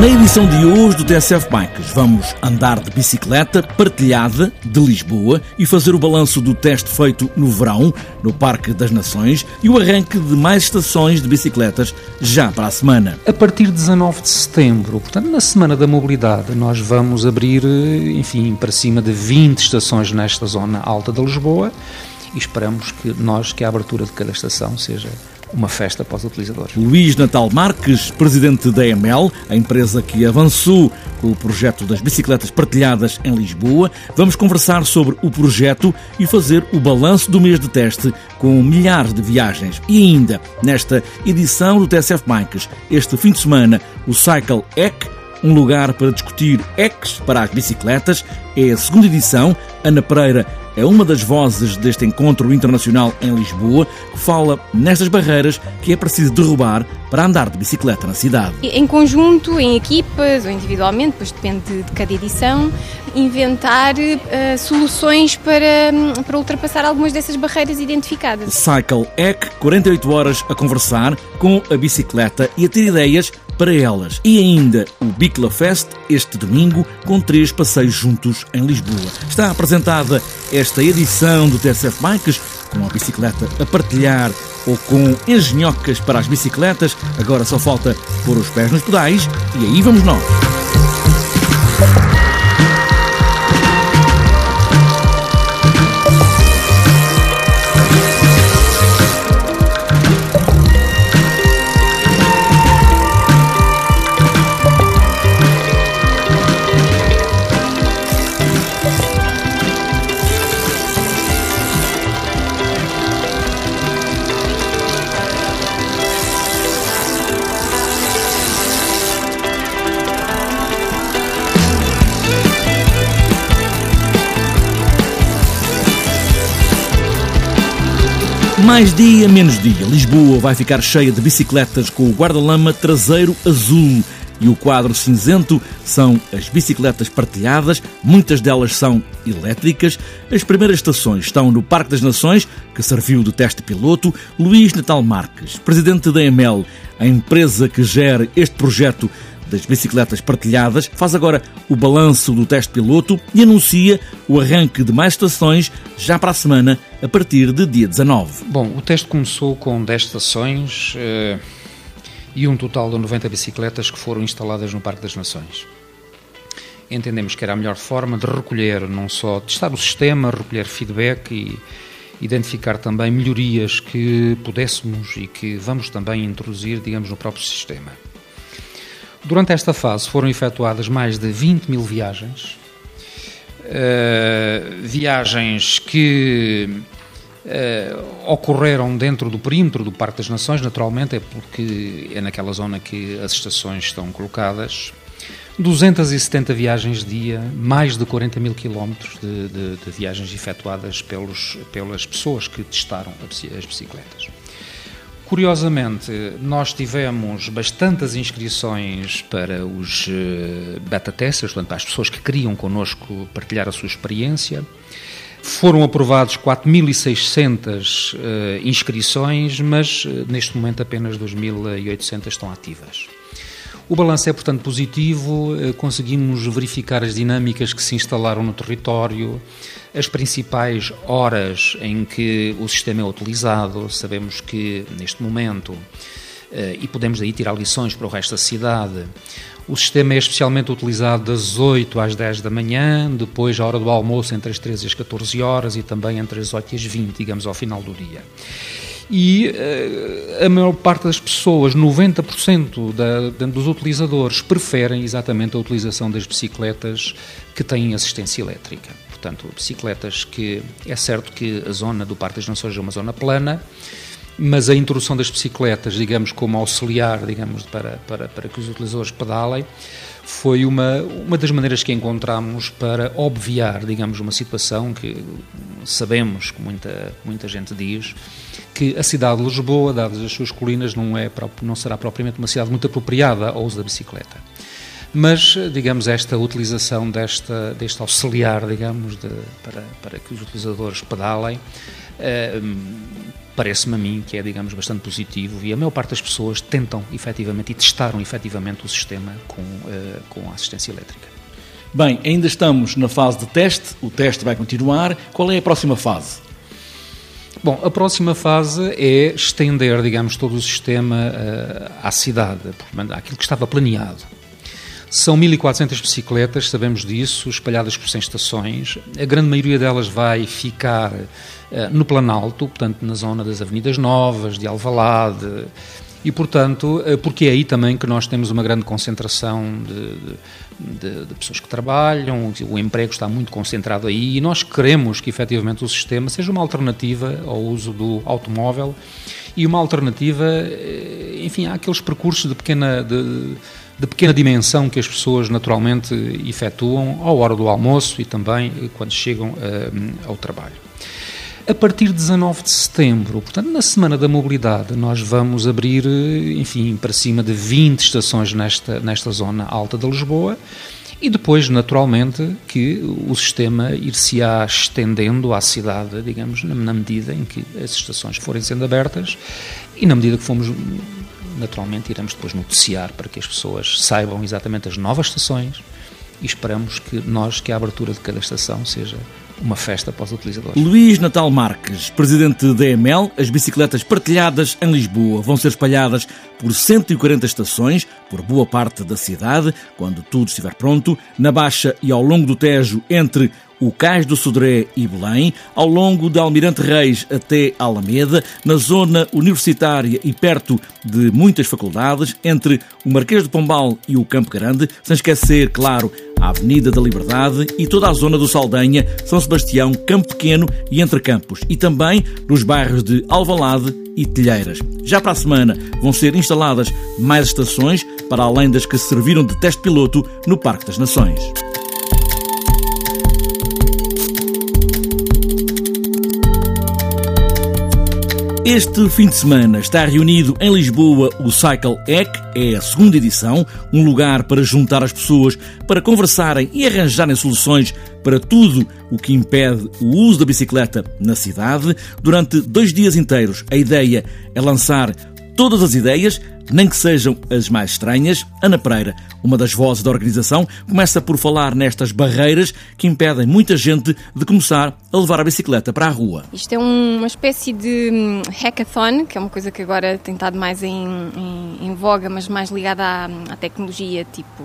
Na edição de hoje do TSF Bikes vamos andar de bicicleta partilhada de Lisboa e fazer o balanço do teste feito no verão no Parque das Nações e o arranque de mais estações de bicicletas já para a semana. A partir de 19 de setembro, portanto na Semana da Mobilidade, nós vamos abrir, enfim, para cima de 20 estações nesta zona alta de Lisboa e esperamos que nós que a abertura de cada estação seja uma festa para os utilizadores. Luís Natal Marques, presidente da EML, a empresa que avançou com o projeto das bicicletas partilhadas em Lisboa. Vamos conversar sobre o projeto e fazer o balanço do mês de teste com milhares de viagens. E ainda, nesta edição do TSF Bikes, este fim de semana, o Cycle EC, um lugar para discutir ECs para as bicicletas, é a segunda edição. Ana Pereira é uma das vozes deste encontro internacional em Lisboa que fala nestas barreiras que é preciso derrubar para andar de bicicleta na cidade. Em conjunto, em equipas ou individualmente, depois depende de cada edição, inventar uh, soluções para, para ultrapassar algumas dessas barreiras identificadas. Cycle EC, 48 horas a conversar com a bicicleta e a ter ideias para elas. E ainda o Bicla Fest, este domingo, com três passeios juntos em Lisboa. Está apresentada esta edição do TSF Bikes com a bicicleta a partilhar ou com engenhocas para as bicicletas. Agora só falta pôr os pés nos pedais e aí vamos nós. Mais dia, menos dia. Lisboa vai ficar cheia de bicicletas com o guarda-lama traseiro azul. E o quadro cinzento são as bicicletas partilhadas, muitas delas são elétricas. As primeiras estações estão no Parque das Nações, que serviu de teste piloto. Luís Natal Marques, presidente da EML, a empresa que gera este projeto das bicicletas partilhadas, faz agora o balanço do teste piloto e anuncia o arranque de mais estações já para a semana, a partir de dia 19. Bom, o teste começou com 10 estações eh, e um total de 90 bicicletas que foram instaladas no Parque das Nações. Entendemos que era a melhor forma de recolher, não só testar o sistema, recolher feedback e identificar também melhorias que pudéssemos e que vamos também introduzir, digamos, no próprio sistema. Durante esta fase foram efetuadas mais de 20 mil viagens, uh, viagens que uh, ocorreram dentro do perímetro do Parque das Nações, naturalmente, é porque é naquela zona que as estações estão colocadas. 270 viagens dia, mais de 40 mil quilómetros de, de, de, viagens efetuadas pelos, pelas pessoas que testaram as bicicletas. Curiosamente, nós tivemos bastantes inscrições para os eh, beta testers, portanto, para as pessoas que queriam connosco partilhar a sua experiência. Foram aprovados 4.600 uh, inscrições, mas uh, neste momento apenas 2.800 estão ativas. O balanço é, portanto, positivo, uh, conseguimos verificar as dinâmicas que se instalaram no território, as principais horas em que o sistema é utilizado. Sabemos que neste momento, eh, e podemos daí tirar lições para o resto da cidade, o sistema é especialmente utilizado das 8 às 10 da manhã, depois a hora do almoço entre as 13 e as 14 horas e também entre as 8 e as 20, digamos, ao final do dia. E uh, a maior parte das pessoas, 90% da, dos utilizadores, preferem exatamente a utilização das bicicletas que têm assistência elétrica. Portanto, bicicletas que é certo que a zona do Parque das Nações é uma zona plana, mas a introdução das bicicletas, digamos, como auxiliar, digamos, para, para, para que os utilizadores pedalem, foi uma, uma das maneiras que encontramos para obviar, digamos, uma situação que sabemos, que muita, muita gente diz, que a cidade de Lisboa, dadas as suas colinas, não, é, não será propriamente uma cidade muito apropriada ao uso da bicicleta. Mas, digamos, esta utilização desta, deste auxiliar, digamos, de, para, para que os utilizadores pedalem, eh, parece-me a mim que é, digamos, bastante positivo e a maior parte das pessoas tentam efetivamente e testaram efetivamente o sistema com, uh, com a assistência elétrica. Bem, ainda estamos na fase de teste, o teste vai continuar. Qual é a próxima fase? Bom, a próxima fase é estender, digamos, todo o sistema uh, à cidade, aquilo que estava planeado. São 1.400 bicicletas, sabemos disso, espalhadas por 100 estações. A grande maioria delas vai ficar uh, no Planalto, portanto, na zona das Avenidas Novas, de Alvalade, e, portanto, eh, porque é aí também que nós temos uma grande concentração de, de, de, pessoas que trabalham, o emprego está muito concentrado aí e nós queremos que efetivamente o sistema seja uma alternativa ao uso do automóvel e uma alternativa, eh, enfim, àqueles percursos de pequena. De, de pequena dimensão que as pessoas naturalmente efetuam à hora do almoço e também quando chegam uh, ao trabalho. A partir de 19 de setembro, portanto, na Semana da Mobilidade, nós vamos abrir, enfim, para cima de 20 estações nesta, nesta zona alta de Lisboa e depois, naturalmente, que o sistema ir-se-á estendendo à cidade, digamos, na medida em que as estações forem sendo abertas e na medida que fomos naturalmente iremos depois noticiar para que as pessoas saibam exatamente as novas estações e esperamos que nós, que a abertura de cada estação seja uma festa para os utilizadores. Luís Natal Marques, presidente da EML, as bicicletas partilhadas em Lisboa vão ser espalhadas por 140 estações, por boa parte da cidade, quando tudo estiver pronto, na Baixa e ao longo do Tejo, entre o Cais do Sodré e Belém, ao longo de Almirante Reis até Alameda, na zona universitária e perto de muitas faculdades, entre o Marquês de Pombal e o Campo Grande, sem esquecer, claro, a Avenida da Liberdade e toda a zona do Saldanha, São Sebastião, Campo Pequeno e Entre Campos, e também nos bairros de Alvalade e Telheiras. Já para a semana vão ser instaladas mais estações, para além das que serviram de teste piloto no Parque das Nações. Este fim de semana está reunido em Lisboa o Cycle Ec, é a segunda edição, um lugar para juntar as pessoas para conversarem e arranjarem soluções para tudo o que impede o uso da bicicleta na cidade. Durante dois dias inteiros, a ideia é lançar todas as ideias, nem que sejam as mais estranhas. Ana Pereira, uma das vozes da organização, começa por falar nestas barreiras que impedem muita gente de começar a levar a bicicleta para a rua. Isto é uma espécie de hum, hackathon, que é uma coisa que agora tem estado mais em, em, em voga, mas mais ligada à, à tecnologia, tipo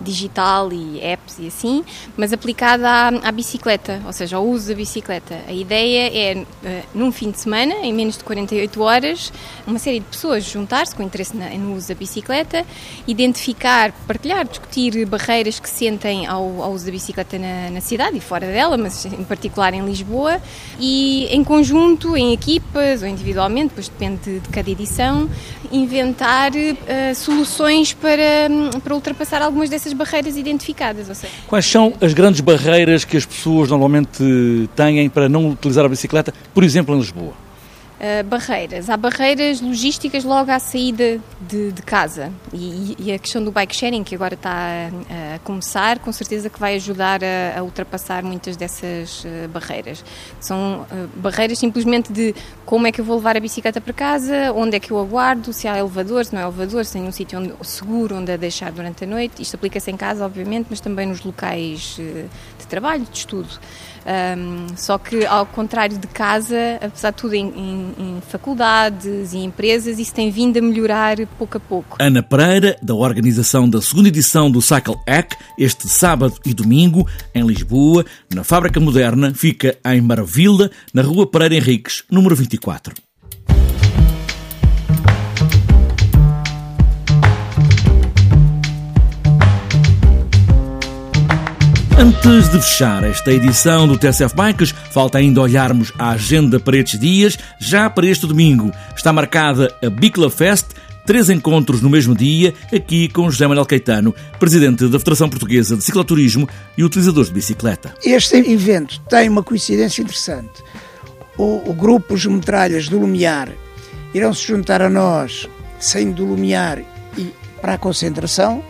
digital e apps e assim, mas aplicada à, à, bicicleta, ou seja, ao uso da bicicleta. A ideia é, uh, num fim de semana, em menos de 48 horas, uma série de pessoas juntar-se com interesse na, no uso da bicicleta, identificar, partilhar, discutir barreiras que sentem ao, ao uso da bicicleta na, na, cidade e fora dela, mas em particular em Lisboa, e em conjunto, em equipas ou individualmente, depois depende de cada edição, inventar uh, soluções para, para ultrapassar algumas dessas essas barreiras identificadas. Ou seja, Quais são as grandes barreiras que as pessoas normalmente têm para não utilizar a bicicleta, por exemplo, em Lisboa? Uh, barreiras. Há barreiras logísticas logo à saída de, de casa e, e, a questão do bike sharing que agora está a, a começar, com certeza que vai ajudar a, a ultrapassar muitas dessas uh, barreiras. São uh, barreiras simplesmente de como é que eu vou levar a bicicleta para casa, onde é que eu aguardo, se há elevador, se não há elevador, se tem um sítio onde, seguro onde a deixar durante a noite. Isto aplica-se em casa, obviamente, mas também nos locais de trabalho, de estudo. Um, só que, ao contrário de casa, apesar de tudo em, em, em, faculdades e empresas, isso tem vindo a melhorar pouco a pouco. Ana Pereira, da organização da segunda edição do Cycle Hack, este sábado e domingo, em Lisboa, na Fábrica Moderna, fica em Maravilha, na Rua Pereira Henriques, número 24. Antes de fechar esta edição do TSF Bikes, falta ainda olharmos a agenda para estes dias. Já para este domingo está marcada a Bicla Fest, três encontros no mesmo dia, aqui com José Manuel Caetano, presidente da Federação Portuguesa de Cicloturismo e utilizadores de bicicleta. Este evento tem uma coincidência interessante. O, o grupo Os Metralhas do Lumiar irão se juntar a nós, saindo do Lumiar e para a concentração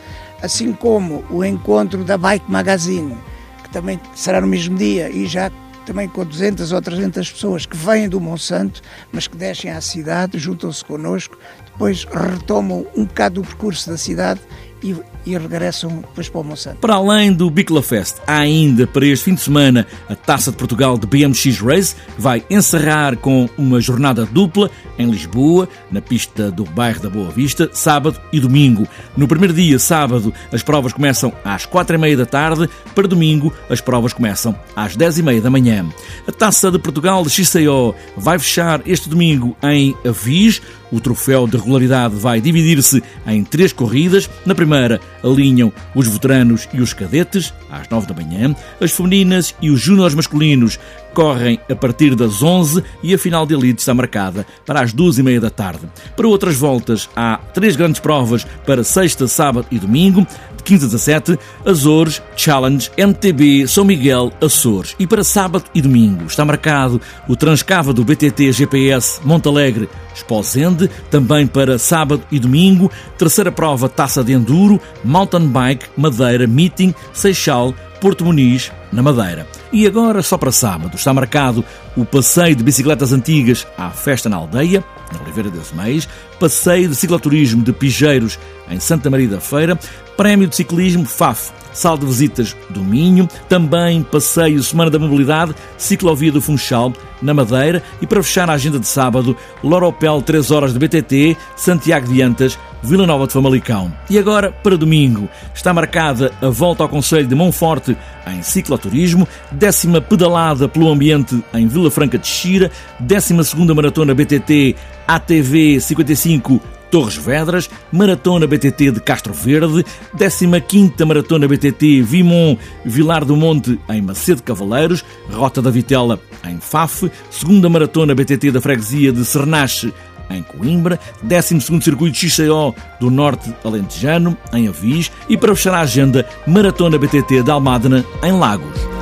assim como o encontro da Bike Magazine, que também será no mesmo dia e já também com 200 ou 300 pessoas que vêm do Monsanto, mas que descem à cidade, juntam-se connosco, depois retomam um bocado o percurso da cidade e, e, regressam depois para o Monsanto. Para além do Bicla Fest, há ainda para este fim de semana a Taça de Portugal de BMX Race, que vai encerrar com uma jornada dupla em Lisboa, na pista do bairro da Boa Vista, sábado e domingo. No primeiro dia, sábado, as provas começam às quatro e meia da tarde, para domingo as provas começam às dez e meia da manhã. A Taça de Portugal de XCO vai fechar este domingo em Avis, o troféu de regularidade vai dividir-se em três corridas. Na primeira, alinham os veteranos e os cadetes, às nove da manhã. As femininas e os júniores masculinos correm a partir das 11 e a final de elite está marcada para as duas e meia da tarde. Para outras voltas, há três grandes provas para sexta, sábado e domingo. 15 a 17, Azores, Challenge, MTB, São Miguel, Açores. E para sábado e domingo está marcado o Transcava do BTT GPS Montalegre Esposende, também para sábado e domingo, terceira prova Taça de Enduro, Mountain Bike, Madeira, Meeting, Seixal, Porto Muniz, na Madeira. E agora, só para sábado, está marcado o passeio de bicicletas antigas à Festa na Aldeia, na Oliveira das Meias, passeio de cicloturismo de Pijeiros em Santa Maria da Feira, prémio de ciclismo FAF, sala de visitas do Minho, também passeio Semana da Mobilidade, ciclovia do Funchal, na Madeira. E para fechar a agenda de sábado, Loropel 3 horas de BTT, Santiago de Antas, Vila Nova de Famalicão. E agora, para domingo, está marcada a volta ao Conselho de Monforte em cicloturismo, décima pedalada pelo ambiente em Vila Franca de Xira, décima segunda maratona BTT ATV 55 Torres Vedras, Maratona BTT de Castro Verde, 15ª Maratona BTT Vimon Vilar do Monte em Macedo Cavaleiros, Rota da Vitela em Faf, segunda Maratona BTT da Freguesia de Sernache em Coimbra, 12º Circuito XCO do Norte Alentejano, em Avis, e para fechar a agenda, Maratona BTT da Almádena, em Lagos.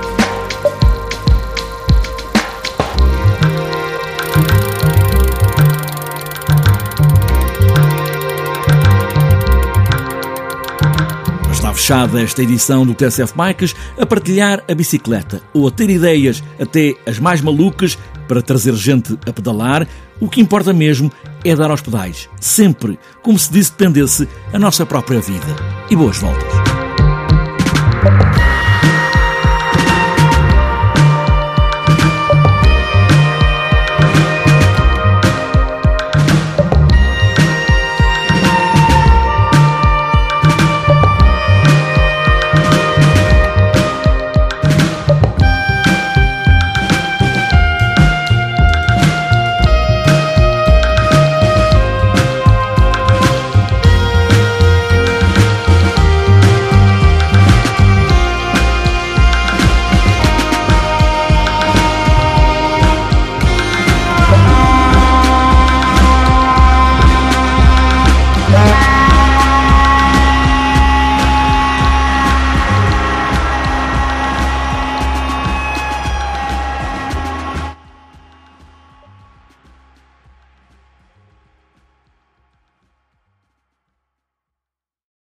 Fechada esta edição do TSF Bikes a partilhar a bicicleta ou a ter ideias até as mais malucas para trazer gente a pedalar. O que importa mesmo é dar aos pedais, sempre, como se disse dependesse a nossa própria vida. E boas voltas.